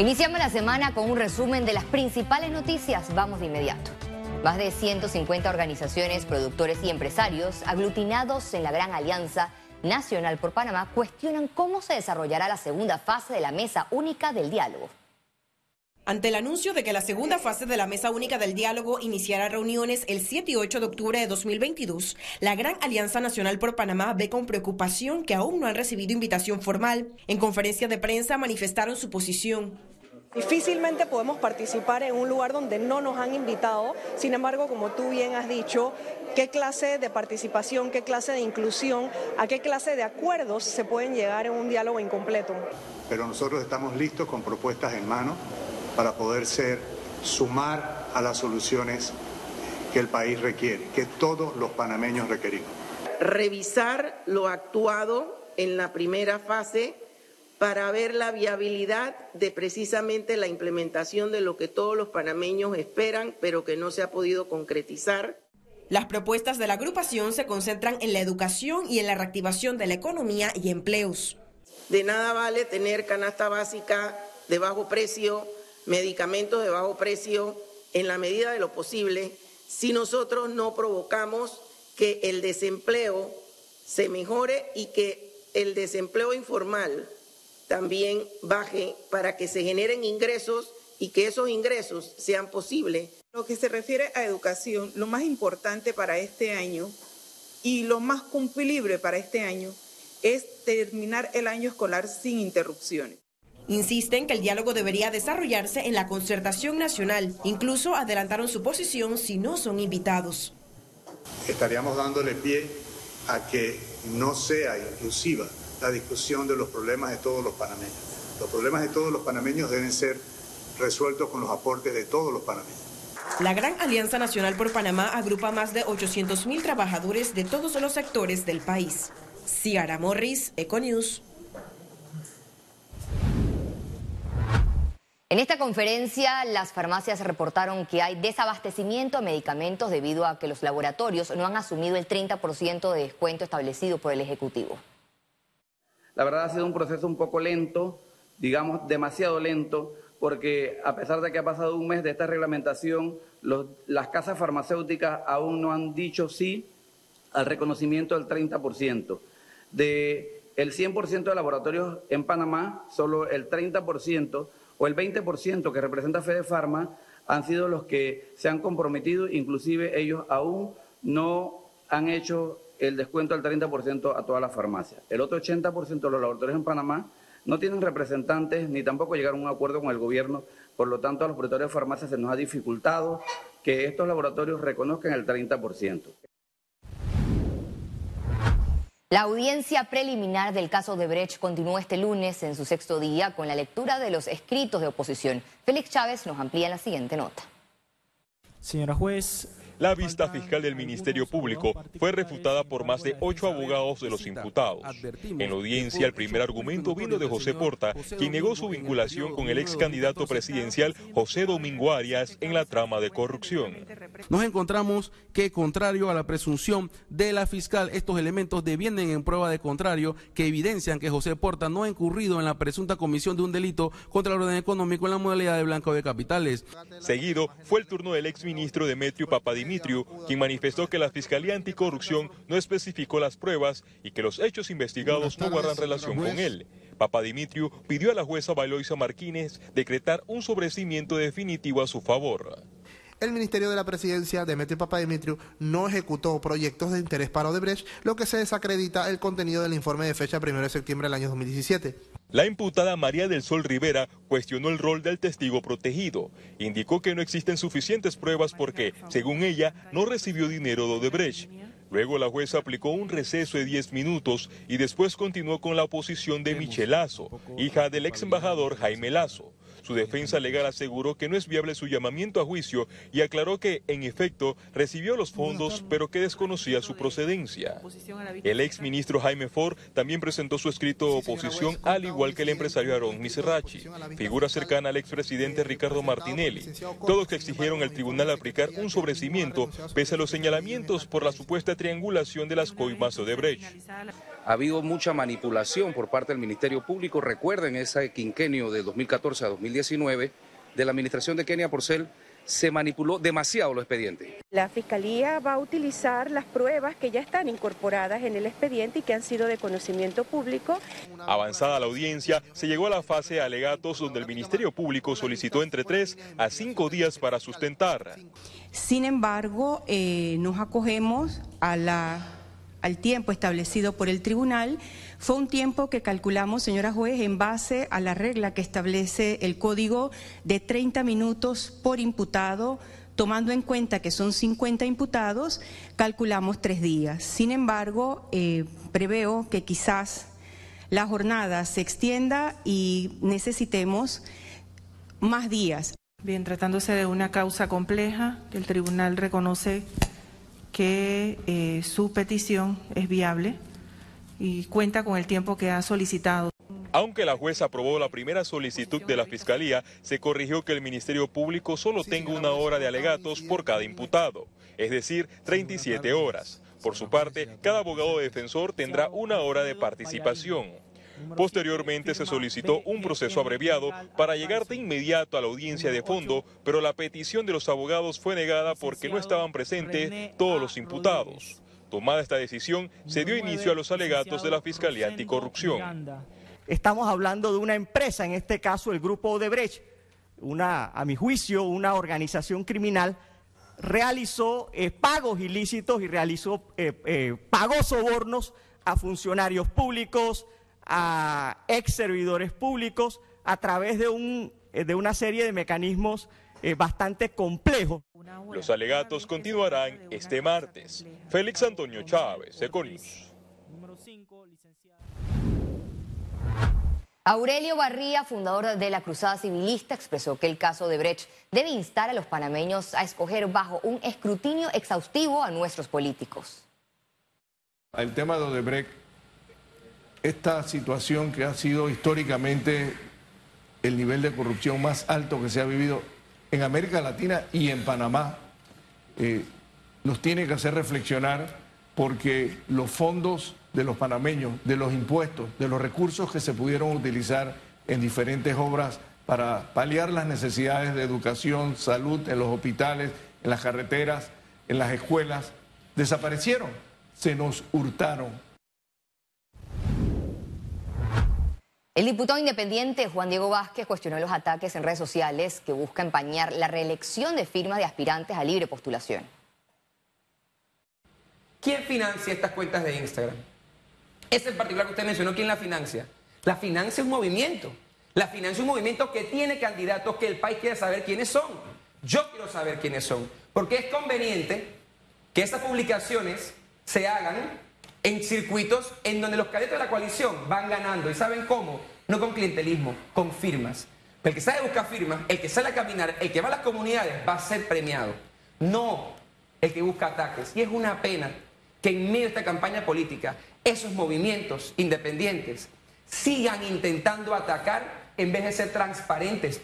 Iniciamos la semana con un resumen de las principales noticias. Vamos de inmediato. Más de 150 organizaciones, productores y empresarios aglutinados en la Gran Alianza Nacional por Panamá cuestionan cómo se desarrollará la segunda fase de la Mesa Única del Diálogo. Ante el anuncio de que la segunda fase de la Mesa Única del Diálogo iniciará reuniones el 7 y 8 de octubre de 2022, la Gran Alianza Nacional por Panamá ve con preocupación que aún no han recibido invitación formal. En conferencia de prensa manifestaron su posición. Difícilmente podemos participar en un lugar donde no nos han invitado, sin embargo, como tú bien has dicho, qué clase de participación, qué clase de inclusión, a qué clase de acuerdos se pueden llegar en un diálogo incompleto. Pero nosotros estamos listos con propuestas en mano para poder ser, sumar a las soluciones que el país requiere, que todos los panameños requerimos. Revisar lo actuado en la primera fase para ver la viabilidad de precisamente la implementación de lo que todos los panameños esperan, pero que no se ha podido concretizar. Las propuestas de la agrupación se concentran en la educación y en la reactivación de la economía y empleos. De nada vale tener canasta básica de bajo precio, medicamentos de bajo precio en la medida de lo posible si nosotros no provocamos que el desempleo se mejore y que el desempleo informal también baje para que se generen ingresos y que esos ingresos sean posibles. Lo que se refiere a educación, lo más importante para este año y lo más cumplible para este año es terminar el año escolar sin interrupciones. Insisten que el diálogo debería desarrollarse en la concertación nacional. Incluso adelantaron su posición si no son invitados. Estaríamos dándole pie a que no sea inclusiva la discusión de los problemas de todos los panameños. Los problemas de todos los panameños deben ser resueltos con los aportes de todos los panameños. La Gran Alianza Nacional por Panamá agrupa más de 800 mil trabajadores de todos los sectores del país. Ciara Morris, Econews. En esta conferencia, las farmacias reportaron que hay desabastecimiento de medicamentos debido a que los laboratorios no han asumido el 30% de descuento establecido por el Ejecutivo. La verdad ha sido un proceso un poco lento, digamos demasiado lento, porque a pesar de que ha pasado un mes de esta reglamentación, las casas farmacéuticas aún no han dicho sí al reconocimiento del 30%. De el 100% de laboratorios en Panamá, solo el 30% o el 20% que representa Fede Pharma han sido los que se han comprometido, inclusive ellos aún no han hecho el descuento del 30% a todas las farmacias. El otro 80% de los laboratorios en Panamá no tienen representantes ni tampoco llegaron a un acuerdo con el gobierno, por lo tanto a los operadores de farmacias se nos ha dificultado que estos laboratorios reconozcan el 30%. La audiencia preliminar del caso de Brecht continuó este lunes en su sexto día con la lectura de los escritos de oposición. Félix Chávez nos amplía la siguiente nota. Señora juez, la vista fiscal del Ministerio Público fue refutada por más de ocho abogados de los imputados. En la audiencia, el primer argumento vino de José Porta, quien negó su vinculación con el ex candidato presidencial José Domingo Arias en la trama de corrupción. Nos encontramos que, contrario a la presunción de la fiscal, estos elementos devienen en prueba de contrario que evidencian que José Porta no ha incurrido en la presunta comisión de un delito contra el orden económico en la modalidad de blanco de capitales. Seguido fue el turno del ex ministro Demetrio Papadimos quien manifestó que la Fiscalía Anticorrupción no especificó las pruebas y que los hechos investigados no guardan relación con él. Papa Dimitriu pidió a la jueza Baloisa Martínez decretar un sobrecimiento definitivo a su favor. El Ministerio de la Presidencia, Demetrio Papadimitriou, no ejecutó proyectos de interés para Odebrecht, lo que se desacredita el contenido del informe de fecha 1 de septiembre del año 2017. La imputada María del Sol Rivera cuestionó el rol del testigo protegido. Indicó que no existen suficientes pruebas porque, según ella, no recibió dinero de Odebrecht. Luego la jueza aplicó un receso de 10 minutos y después continuó con la oposición de Michelle Lazo, hija del ex embajador Jaime Lazo. Su defensa legal aseguró que no es viable su llamamiento a juicio y aclaró que, en efecto, recibió los fondos, pero que desconocía su procedencia. El ex ministro Jaime Ford también presentó su escrito de oposición, al igual que el empresario Aaron Miserrachi, figura cercana al expresidente Ricardo Martinelli. Todos que exigieron al tribunal aplicar un sobrecimiento, pese a los señalamientos por la supuesta triangulación de las coimas de Brecht. Ha habido mucha manipulación por parte del Ministerio Público. Recuerden ese quinquenio de 2014 a 2019 de la administración de Kenia Porcel se manipuló demasiado los expedientes. La Fiscalía va a utilizar las pruebas que ya están incorporadas en el expediente y que han sido de conocimiento público. Avanzada la audiencia, se llegó a la fase de alegatos donde el Ministerio Público solicitó entre tres a cinco días para sustentar. Sin embargo, eh, nos acogemos a la, al tiempo establecido por el tribunal fue un tiempo que calculamos, señora juez, en base a la regla que establece el código de 30 minutos por imputado. Tomando en cuenta que son 50 imputados, calculamos tres días. Sin embargo, eh, preveo que quizás la jornada se extienda y necesitemos más días. Bien, tratándose de una causa compleja, el tribunal reconoce que eh, su petición es viable y cuenta con el tiempo que ha solicitado. Aunque la jueza aprobó la primera solicitud de la Fiscalía, se corrigió que el Ministerio Público solo tenga una hora de alegatos por cada imputado, es decir, 37 horas. Por su parte, cada abogado defensor tendrá una hora de participación. Posteriormente se solicitó un proceso abreviado para llegar de inmediato a la audiencia de fondo, pero la petición de los abogados fue negada porque no estaban presentes todos los imputados. Tomada esta decisión, se dio inicio a los alegatos de la Fiscalía Anticorrupción. Estamos hablando de una empresa, en este caso el Grupo Odebrecht, una, a mi juicio, una organización criminal, realizó eh, pagos ilícitos y realizó, eh, eh, pagó sobornos a funcionarios públicos, a ex servidores públicos, a través de, un, de una serie de mecanismos bastante complejos. Los alegatos continuarán este martes. Félix Antonio Chávez, Econius. Aurelio Barría, fundador de la Cruzada Civilista, expresó que el caso de Brecht debe instar a los panameños a escoger bajo un escrutinio exhaustivo a nuestros políticos. El tema de Odebrecht, esta situación que ha sido históricamente el nivel de corrupción más alto que se ha vivido en América Latina y en Panamá, eh, nos tiene que hacer reflexionar porque los fondos de los panameños, de los impuestos, de los recursos que se pudieron utilizar en diferentes obras para paliar las necesidades de educación, salud en los hospitales, en las carreteras, en las escuelas, desaparecieron, se nos hurtaron. El diputado independiente Juan Diego Vázquez cuestionó los ataques en redes sociales que buscan empañar la reelección de firmas de aspirantes a libre postulación. ¿Quién financia estas cuentas de Instagram? Ese en particular que usted mencionó, ¿quién la financia? La financia un movimiento. La financia un movimiento que tiene candidatos que el país quiere saber quiénes son. Yo quiero saber quiénes son. Porque es conveniente que estas publicaciones se hagan en circuitos en donde los cadetes de la coalición van ganando. ¿Y saben cómo? No con clientelismo, con firmas. El que sabe buscar firmas, el que sale a caminar, el que va a las comunidades va a ser premiado. No el que busca ataques. Y es una pena que en medio de esta campaña política esos movimientos independientes sigan intentando atacar en vez de ser transparentes.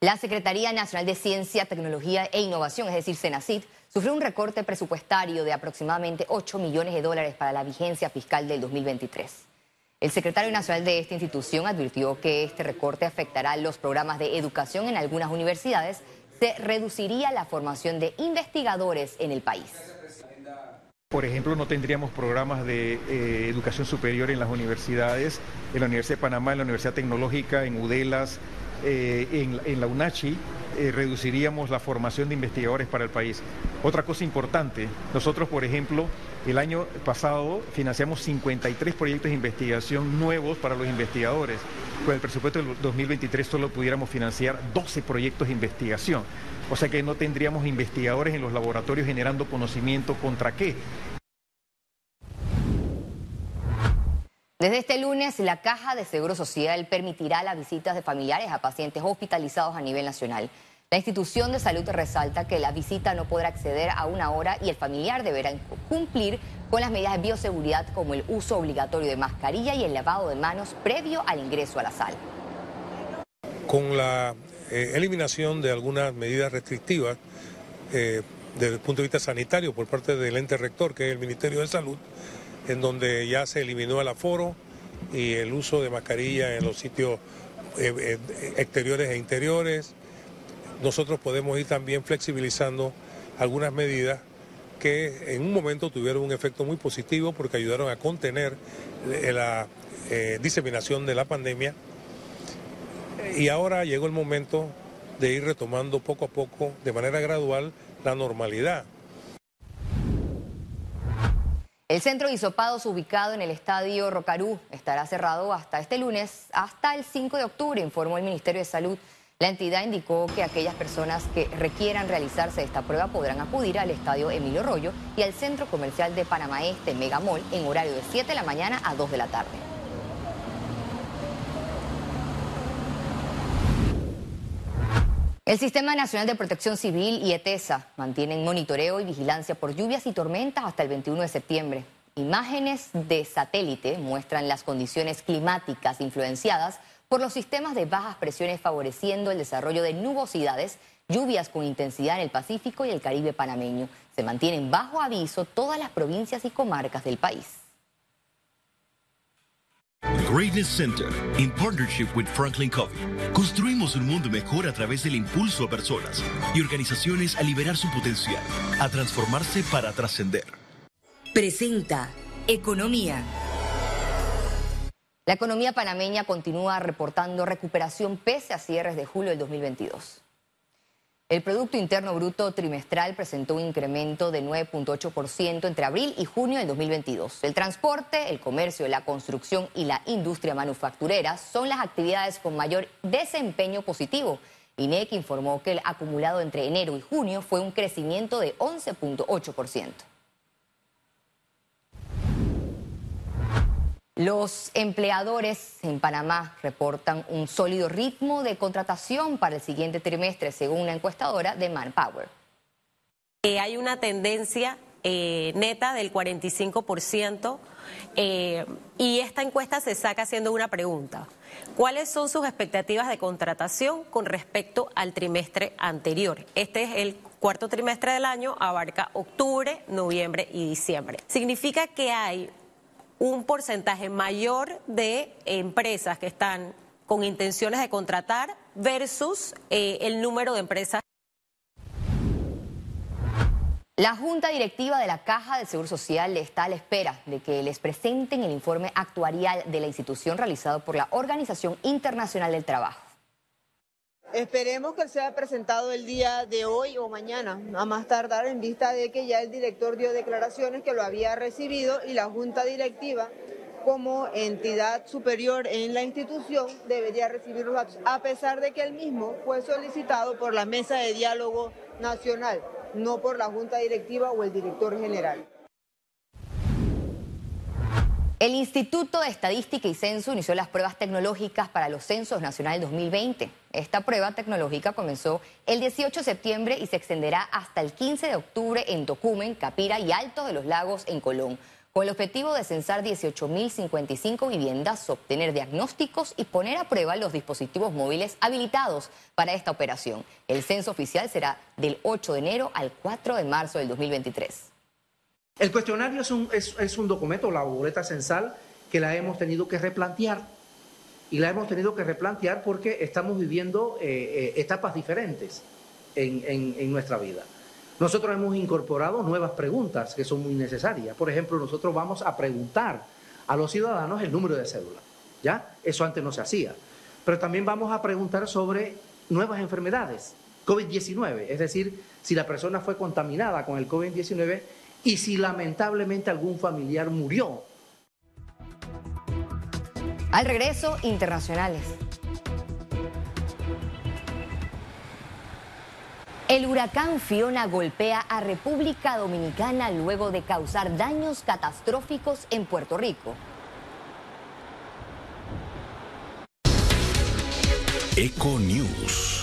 La Secretaría Nacional de Ciencia, Tecnología e Innovación, es decir, CENACID, sufrió un recorte presupuestario de aproximadamente 8 millones de dólares para la vigencia fiscal del 2023. El secretario nacional de esta institución advirtió que este recorte afectará los programas de educación en algunas universidades, se reduciría la formación de investigadores en el país. Por ejemplo, no tendríamos programas de eh, educación superior en las universidades, en la Universidad de Panamá, en la Universidad Tecnológica, en UDELAS, eh, en, la UNACHI eh, reduciríamos la formación de investigadores para el país. Otra cosa importante, nosotros, por ejemplo, el año pasado financiamos 53 proyectos de investigación nuevos para los investigadores. Con el presupuesto del 2023 solo pudiéramos financiar 12 proyectos de investigación. O sea que no tendríamos investigadores en los laboratorios generando conocimiento contra qué. Desde este lunes, la Caja de Seguro Social permitirá las visitas de familiares a pacientes hospitalizados a nivel nacional. La institución de salud resalta que la visita no podrá acceder a una hora y el familiar deberá cumplir con las medidas de bioseguridad como el uso obligatorio de mascarilla y el lavado de manos previo al ingreso a la sala. Con la eh, eliminación de algunas medidas restrictivas, eh, desde el punto de vista sanitario por parte del ente rector, que es el Ministerio de Salud, en donde ya se eliminó el aforo y el uso de mascarilla en los sitios eh, eh, exteriores e interiores. Nosotros podemos ir también flexibilizando algunas medidas que en un momento tuvieron un efecto muy positivo porque ayudaron a contener eh, la diseminación de la pandemia. Y ahora llegó el momento de ir retomando poco a poco, de manera gradual, la normalidad. El centro de hisopados ubicado en el estadio Rocarú estará cerrado hasta este lunes, hasta el 5 de octubre, informó el Ministerio de Salud. La entidad indicó que aquellas personas que requieran realizarse esta prueba podrán acudir al estadio Emilio Rollo y al centro comercial de Panamá Este, Megamol, en horario de 7 de la mañana a 2 de la tarde. El Sistema Nacional de Protección Civil y ETESA mantienen monitoreo y vigilancia por lluvias y tormentas hasta el 21 de septiembre. Imágenes de satélite muestran las condiciones climáticas influenciadas por los sistemas de bajas presiones favoreciendo el desarrollo de nubosidades, lluvias con intensidad en el Pacífico y el Caribe panameño. Se mantienen bajo aviso todas las provincias y comarcas del país. Greatness Center, in partnership with Franklin Covey, construimos un mundo mejor a través del impulso a personas y organizaciones a liberar su potencial, a transformarse para trascender. Presenta Economía. La economía panameña continúa reportando recuperación pese a cierres de julio del 2022. El Producto Interno Bruto trimestral presentó un incremento de 9.8% entre abril y junio del 2022. El transporte, el comercio, la construcción y la industria manufacturera son las actividades con mayor desempeño positivo. INEC informó que el acumulado entre enero y junio fue un crecimiento de 11.8%. Los empleadores en Panamá reportan un sólido ritmo de contratación para el siguiente trimestre, según una encuestadora de Manpower. Eh, hay una tendencia eh, neta del 45% eh, y esta encuesta se saca haciendo una pregunta. ¿Cuáles son sus expectativas de contratación con respecto al trimestre anterior? Este es el cuarto trimestre del año, abarca octubre, noviembre y diciembre. Significa que hay un porcentaje mayor de empresas que están con intenciones de contratar versus eh, el número de empresas. La Junta Directiva de la Caja del Seguro Social está a la espera de que les presenten el informe actuarial de la institución realizado por la Organización Internacional del Trabajo. Esperemos que sea presentado el día de hoy o mañana, a más tardar en vista de que ya el director dio declaraciones que lo había recibido y la junta directiva como entidad superior en la institución debería recibirlo a pesar de que el mismo fue solicitado por la mesa de diálogo nacional, no por la junta directiva o el director general. El Instituto de Estadística y Censo inició las pruebas tecnológicas para los censos nacionales 2020. Esta prueba tecnológica comenzó el 18 de septiembre y se extenderá hasta el 15 de octubre en Tocumen, Capira y Alto de los Lagos en Colón, con el objetivo de censar 18.055 viviendas, obtener diagnósticos y poner a prueba los dispositivos móviles habilitados para esta operación. El censo oficial será del 8 de enero al 4 de marzo del 2023. El cuestionario es un, es, un documento, la boleta censal, que la hemos tenido que replantear. Y la hemos tenido que replantear porque estamos viviendo eh, eh, etapas diferentes en, nuestra vida. Nosotros hemos incorporado nuevas preguntas que son muy necesarias. Por ejemplo, nosotros vamos a preguntar a los ciudadanos el número de cédula. ¿Ya? Eso antes no se hacía. Pero también vamos a preguntar sobre nuevas enfermedades, COVID-19, es decir, si la persona fue contaminada con el COVID-19 y si lamentablemente algún familiar murió. Al regreso, internacionales. El huracán Fiona golpea a República Dominicana luego de causar daños catastróficos en Puerto Rico. Eco News.